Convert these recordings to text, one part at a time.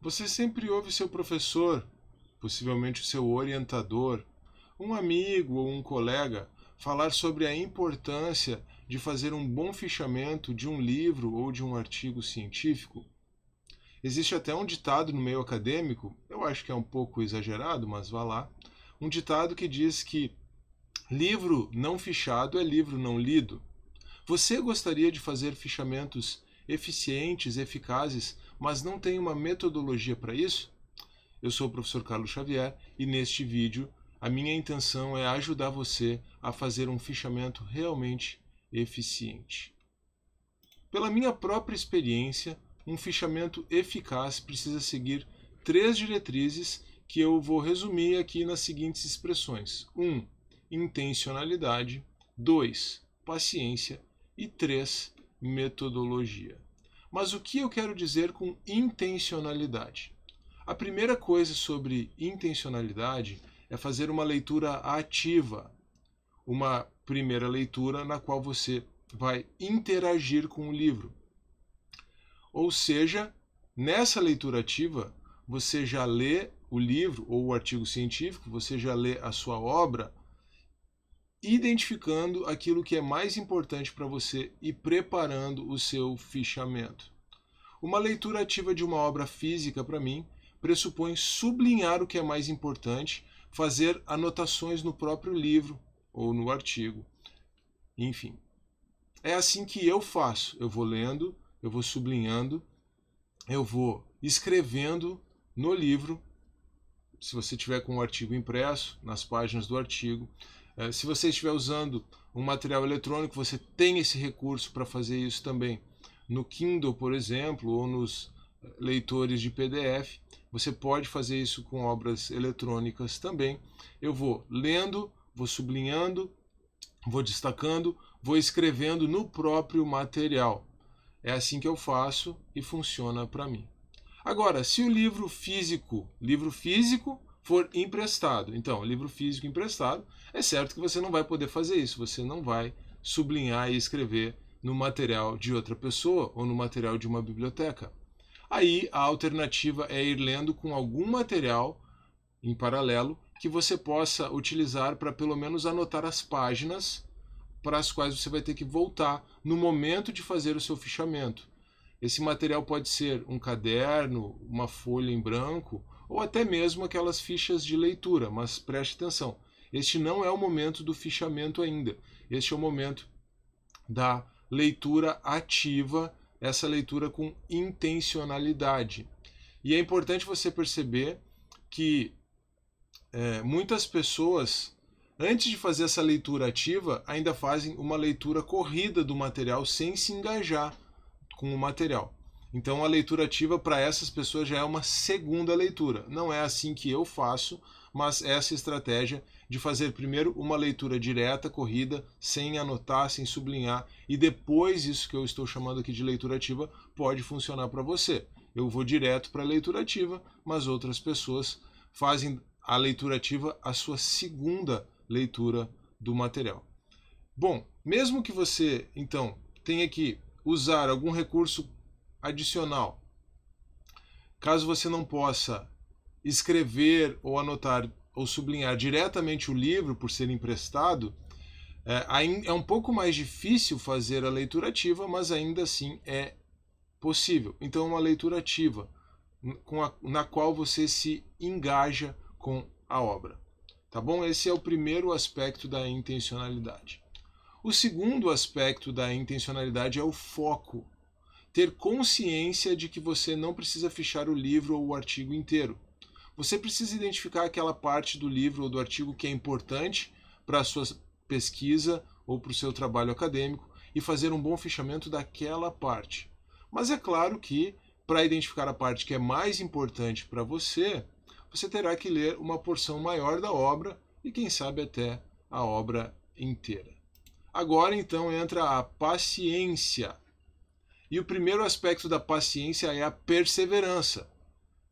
Você sempre ouve seu professor, possivelmente o seu orientador, um amigo ou um colega falar sobre a importância de fazer um bom fichamento de um livro ou de um artigo científico? Existe até um ditado no meio acadêmico, eu acho que é um pouco exagerado, mas vá lá, um ditado que diz que livro não fichado é livro não lido. Você gostaria de fazer fichamentos eficientes, eficazes, mas não tem uma metodologia para isso? Eu sou o professor Carlos Xavier e neste vídeo a minha intenção é ajudar você a fazer um fichamento realmente eficiente. Pela minha própria experiência, um fichamento eficaz precisa seguir três diretrizes que eu vou resumir aqui nas seguintes expressões: 1. Um, intencionalidade. 2. Paciência. E 3. Metodologia. Mas o que eu quero dizer com intencionalidade? A primeira coisa sobre intencionalidade é fazer uma leitura ativa, uma primeira leitura na qual você vai interagir com o livro. Ou seja, nessa leitura ativa, você já lê o livro ou o artigo científico, você já lê a sua obra, identificando aquilo que é mais importante para você e preparando o seu fichamento. Uma leitura ativa de uma obra física, para mim, pressupõe sublinhar o que é mais importante fazer anotações no próprio livro ou no artigo. Enfim, é assim que eu faço. Eu vou lendo, eu vou sublinhando, eu vou escrevendo no livro. Se você tiver com o artigo impresso, nas páginas do artigo. É, se você estiver usando um material eletrônico, você tem esse recurso para fazer isso também. No Kindle, por exemplo, ou nos leitores de PDF. Você pode fazer isso com obras eletrônicas também. Eu vou lendo, vou sublinhando, vou destacando, vou escrevendo no próprio material. É assim que eu faço e funciona para mim. Agora, se o livro físico, livro físico for emprestado, então, livro físico emprestado, é certo que você não vai poder fazer isso, você não vai sublinhar e escrever no material de outra pessoa ou no material de uma biblioteca. Aí a alternativa é ir lendo com algum material em paralelo que você possa utilizar para pelo menos anotar as páginas para as quais você vai ter que voltar no momento de fazer o seu fichamento. Esse material pode ser um caderno, uma folha em branco ou até mesmo aquelas fichas de leitura, mas preste atenção. Este não é o momento do fichamento ainda. Este é o momento da leitura ativa essa leitura com intencionalidade. E é importante você perceber que é, muitas pessoas, antes de fazer essa leitura ativa, ainda fazem uma leitura corrida do material sem se engajar com o material. Então a leitura ativa para essas pessoas já é uma segunda leitura. Não é assim que eu faço, mas essa estratégia de fazer primeiro uma leitura direta, corrida, sem anotar, sem sublinhar, e depois isso que eu estou chamando aqui de leitura ativa pode funcionar para você. Eu vou direto para a leitura ativa, mas outras pessoas fazem a leitura ativa a sua segunda leitura do material. Bom, mesmo que você então tenha que usar algum recurso adicional, caso você não possa escrever ou anotar ou sublinhar diretamente o livro por ser emprestado, é, é um pouco mais difícil fazer a leitura ativa, mas ainda assim é possível. Então, uma leitura ativa a, na qual você se engaja com a obra. Tá bom? Esse é o primeiro aspecto da intencionalidade. O segundo aspecto da intencionalidade é o foco. Ter consciência de que você não precisa fechar o livro ou o artigo inteiro. Você precisa identificar aquela parte do livro ou do artigo que é importante para a sua pesquisa ou para o seu trabalho acadêmico e fazer um bom fechamento daquela parte. Mas é claro que, para identificar a parte que é mais importante para você, você terá que ler uma porção maior da obra e, quem sabe, até a obra inteira. Agora então entra a paciência. E o primeiro aspecto da paciência é a perseverança.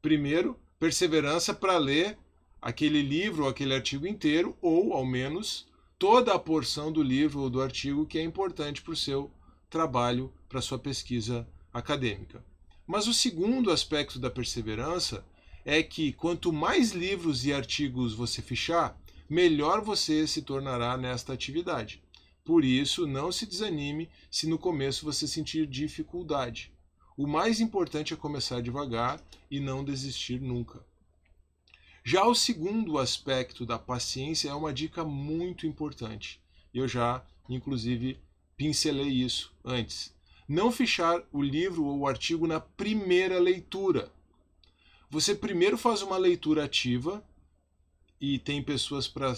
Primeiro, perseverança para ler aquele livro ou aquele artigo inteiro, ou ao menos toda a porção do livro ou do artigo que é importante para o seu trabalho, para a sua pesquisa acadêmica. Mas o segundo aspecto da perseverança é que quanto mais livros e artigos você fichar, melhor você se tornará nesta atividade. Por isso, não se desanime se no começo você sentir dificuldade. O mais importante é começar devagar e não desistir nunca. Já o segundo aspecto da paciência é uma dica muito importante. Eu já, inclusive, pincelei isso antes. Não fichar o livro ou o artigo na primeira leitura. Você primeiro faz uma leitura ativa, e tem pessoas para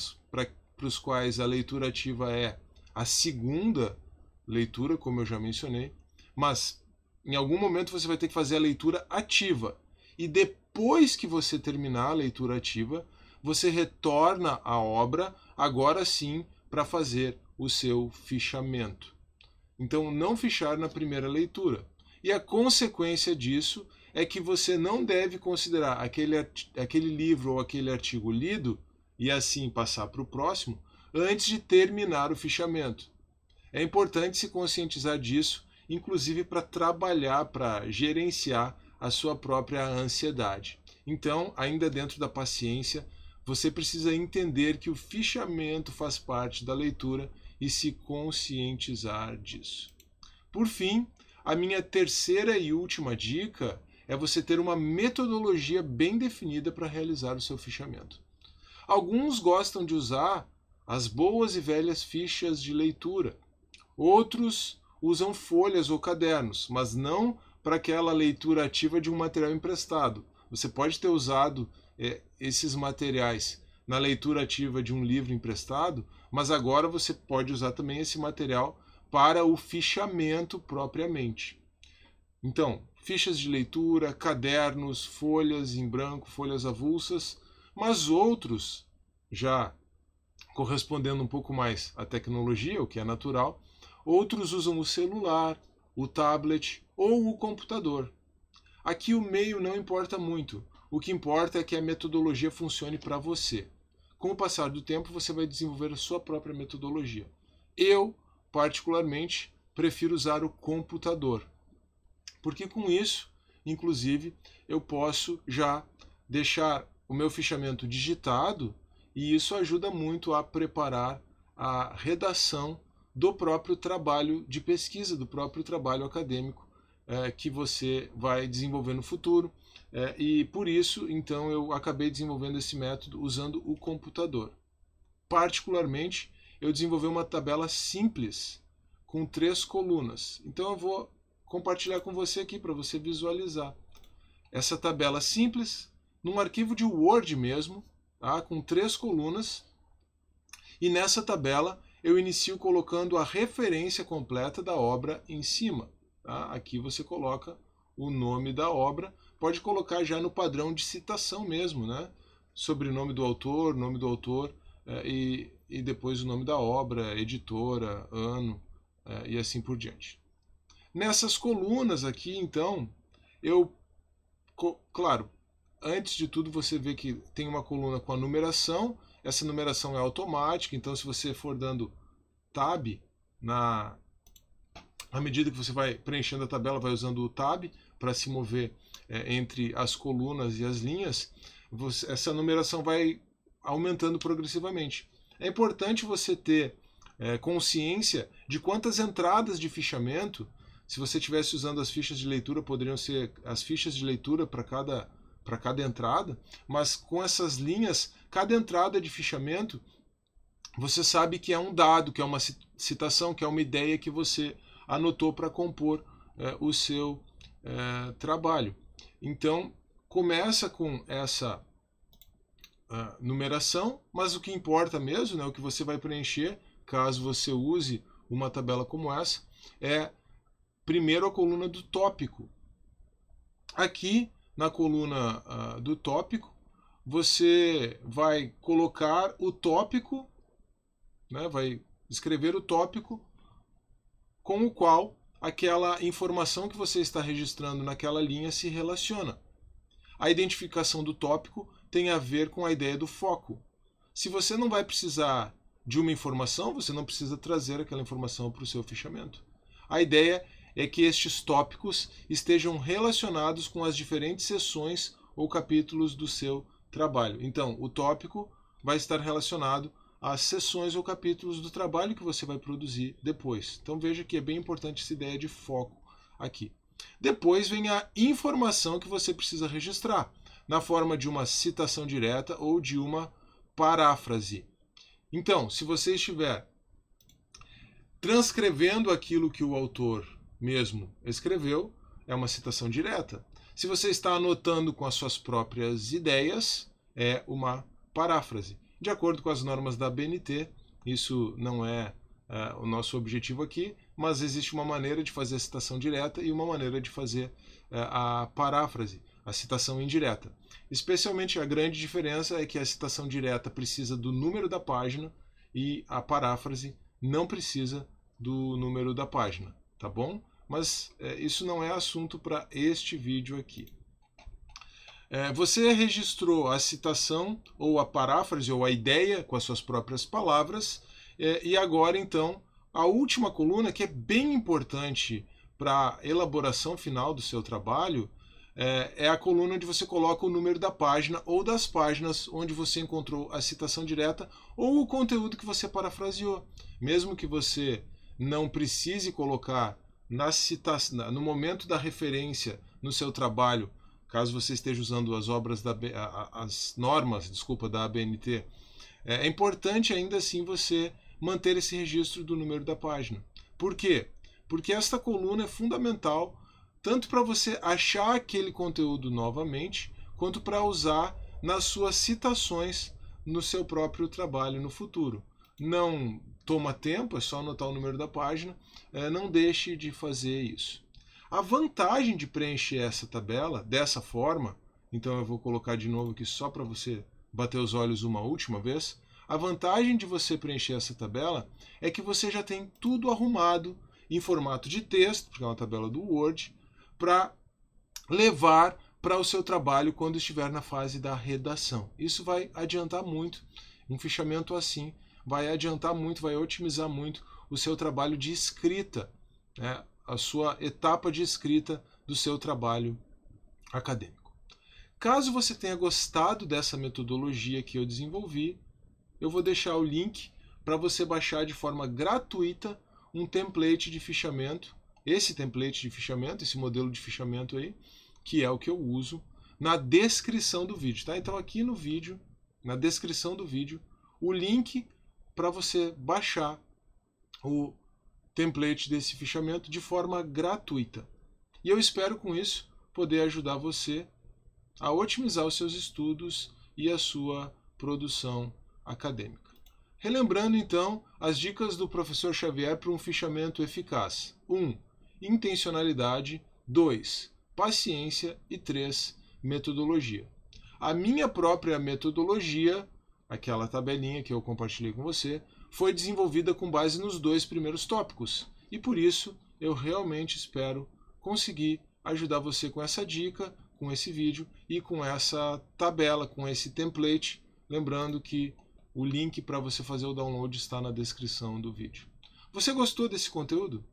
os quais a leitura ativa é a segunda leitura, como eu já mencionei, mas em algum momento você vai ter que fazer a leitura ativa. E depois que você terminar a leitura ativa, você retorna à obra, agora sim, para fazer o seu fichamento. Então, não fichar na primeira leitura. E a consequência disso é que você não deve considerar aquele, aquele livro ou aquele artigo lido e assim passar para o próximo antes de terminar o fichamento. É importante se conscientizar disso, inclusive para trabalhar, para gerenciar a sua própria ansiedade. Então, ainda dentro da paciência, você precisa entender que o fichamento faz parte da leitura e se conscientizar disso. Por fim, a minha terceira e última dica é você ter uma metodologia bem definida para realizar o seu fichamento. Alguns gostam de usar as boas e velhas fichas de leitura. Outros usam folhas ou cadernos, mas não para aquela leitura ativa de um material emprestado. Você pode ter usado é, esses materiais na leitura ativa de um livro emprestado, mas agora você pode usar também esse material para o fichamento propriamente. Então, fichas de leitura, cadernos, folhas em branco, folhas avulsas, mas outros já correspondendo um pouco mais à tecnologia, o que é natural. Outros usam o celular, o tablet ou o computador. Aqui o meio não importa muito. O que importa é que a metodologia funcione para você. Com o passar do tempo, você vai desenvolver a sua própria metodologia. Eu, particularmente, prefiro usar o computador, porque com isso, inclusive, eu posso já deixar o meu fichamento digitado e isso ajuda muito a preparar a redação do próprio trabalho de pesquisa, do próprio trabalho acadêmico é, que você vai desenvolver no futuro. É, e por isso, então, eu acabei desenvolvendo esse método usando o computador. Particularmente, eu desenvolvi uma tabela simples com três colunas. Então, eu vou compartilhar com você aqui para você visualizar essa tabela simples num arquivo de Word mesmo, tá? com três colunas. E nessa tabela eu inicio colocando a referência completa da obra em cima. Tá? Aqui você coloca o nome da obra, pode colocar já no padrão de citação mesmo, né? Sobrenome do autor, nome do autor é, e, e depois o nome da obra, editora, ano é, e assim por diante. Nessas colunas aqui, então, eu, claro, antes de tudo você vê que tem uma coluna com a numeração, essa numeração é automática, então se você for dando tab na à medida que você vai preenchendo a tabela, vai usando o tab para se mover é, entre as colunas e as linhas, você, essa numeração vai aumentando progressivamente. É importante você ter é, consciência de quantas entradas de fichamento, se você estivesse usando as fichas de leitura, poderiam ser as fichas de leitura para cada para cada entrada, mas com essas linhas, cada entrada de fichamento, você sabe que é um dado, que é uma citação, que é uma ideia que você anotou para compor é, o seu é, trabalho. Então, começa com essa uh, numeração, mas o que importa mesmo, né, o que você vai preencher, caso você use uma tabela como essa, é primeiro a coluna do tópico. Aqui na coluna uh, do tópico, você vai colocar o tópico, né, vai escrever o tópico com o qual aquela informação que você está registrando naquela linha se relaciona. A identificação do tópico tem a ver com a ideia do foco. Se você não vai precisar de uma informação, você não precisa trazer aquela informação para o seu fichamento. A ideia é que estes tópicos estejam relacionados com as diferentes sessões ou capítulos do seu trabalho. Então, o tópico vai estar relacionado às sessões ou capítulos do trabalho que você vai produzir depois. Então, veja que é bem importante essa ideia de foco aqui. Depois vem a informação que você precisa registrar, na forma de uma citação direta ou de uma paráfrase. Então, se você estiver transcrevendo aquilo que o autor mesmo escreveu, é uma citação direta. Se você está anotando com as suas próprias ideias, é uma paráfrase. De acordo com as normas da BNT, isso não é, é o nosso objetivo aqui, mas existe uma maneira de fazer a citação direta e uma maneira de fazer é, a paráfrase, a citação indireta. Especialmente a grande diferença é que a citação direta precisa do número da página e a paráfrase não precisa do número da página, tá bom? Mas é, isso não é assunto para este vídeo aqui. É, você registrou a citação ou a paráfrase ou a ideia com as suas próprias palavras é, e agora então a última coluna que é bem importante para a elaboração final do seu trabalho é, é, a coluna onde você coloca o número da página ou das páginas onde você encontrou a citação direta ou o conteúdo que você parafraseou. Mesmo que você não precise colocar na citação, no momento da referência no seu trabalho, caso você esteja usando as obras da as normas, desculpa, da ABNT, é, é importante ainda assim você manter esse registro do número da página. Por quê? Porque esta coluna é fundamental tanto para você achar aquele conteúdo novamente, quanto para usar nas suas citações no seu próprio trabalho no futuro. Não toma tempo, é só anotar o número da página, é, não deixe de fazer isso. A vantagem de preencher essa tabela dessa forma, então eu vou colocar de novo aqui só para você bater os olhos uma última vez. A vantagem de você preencher essa tabela é que você já tem tudo arrumado em formato de texto, porque é uma tabela do Word, para levar para o seu trabalho quando estiver na fase da redação. Isso vai adiantar muito. Um fichamento assim vai adiantar muito, vai otimizar muito o seu trabalho de escrita, né? a sua etapa de escrita do seu trabalho acadêmico. Caso você tenha gostado dessa metodologia que eu desenvolvi, eu vou deixar o link para você baixar de forma gratuita um template de fichamento esse template de fichamento, esse modelo de fichamento aí, que é o que eu uso, na descrição do vídeo, tá? Então aqui no vídeo, na descrição do vídeo, o link para você baixar o template desse fichamento de forma gratuita. E eu espero com isso poder ajudar você a otimizar os seus estudos e a sua produção acadêmica. Relembrando então as dicas do professor Xavier para um fichamento eficaz. 1. Um, intencionalidade, 2. paciência e 3. metodologia. A minha própria metodologia, aquela tabelinha que eu compartilhei com você, foi desenvolvida com base nos dois primeiros tópicos. E por isso eu realmente espero conseguir ajudar você com essa dica, com esse vídeo e com essa tabela, com esse template. Lembrando que o link para você fazer o download está na descrição do vídeo. Você gostou desse conteúdo?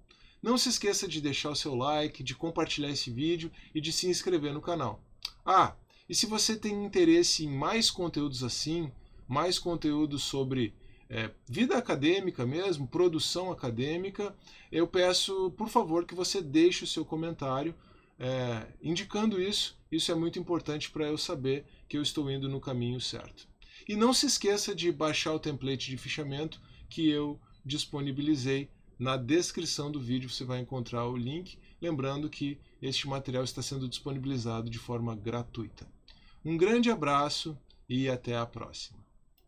Não se esqueça de deixar o seu like, de compartilhar esse vídeo e de se inscrever no canal. Ah, e se você tem interesse em mais conteúdos assim, mais conteúdos sobre é, vida acadêmica mesmo, produção acadêmica, eu peço, por favor, que você deixe o seu comentário é, indicando isso. Isso é muito importante para eu saber que eu estou indo no caminho certo. E não se esqueça de baixar o template de fichamento que eu disponibilizei na descrição do vídeo você vai encontrar o link, lembrando que este material está sendo disponibilizado de forma gratuita. Um grande abraço e até a próxima.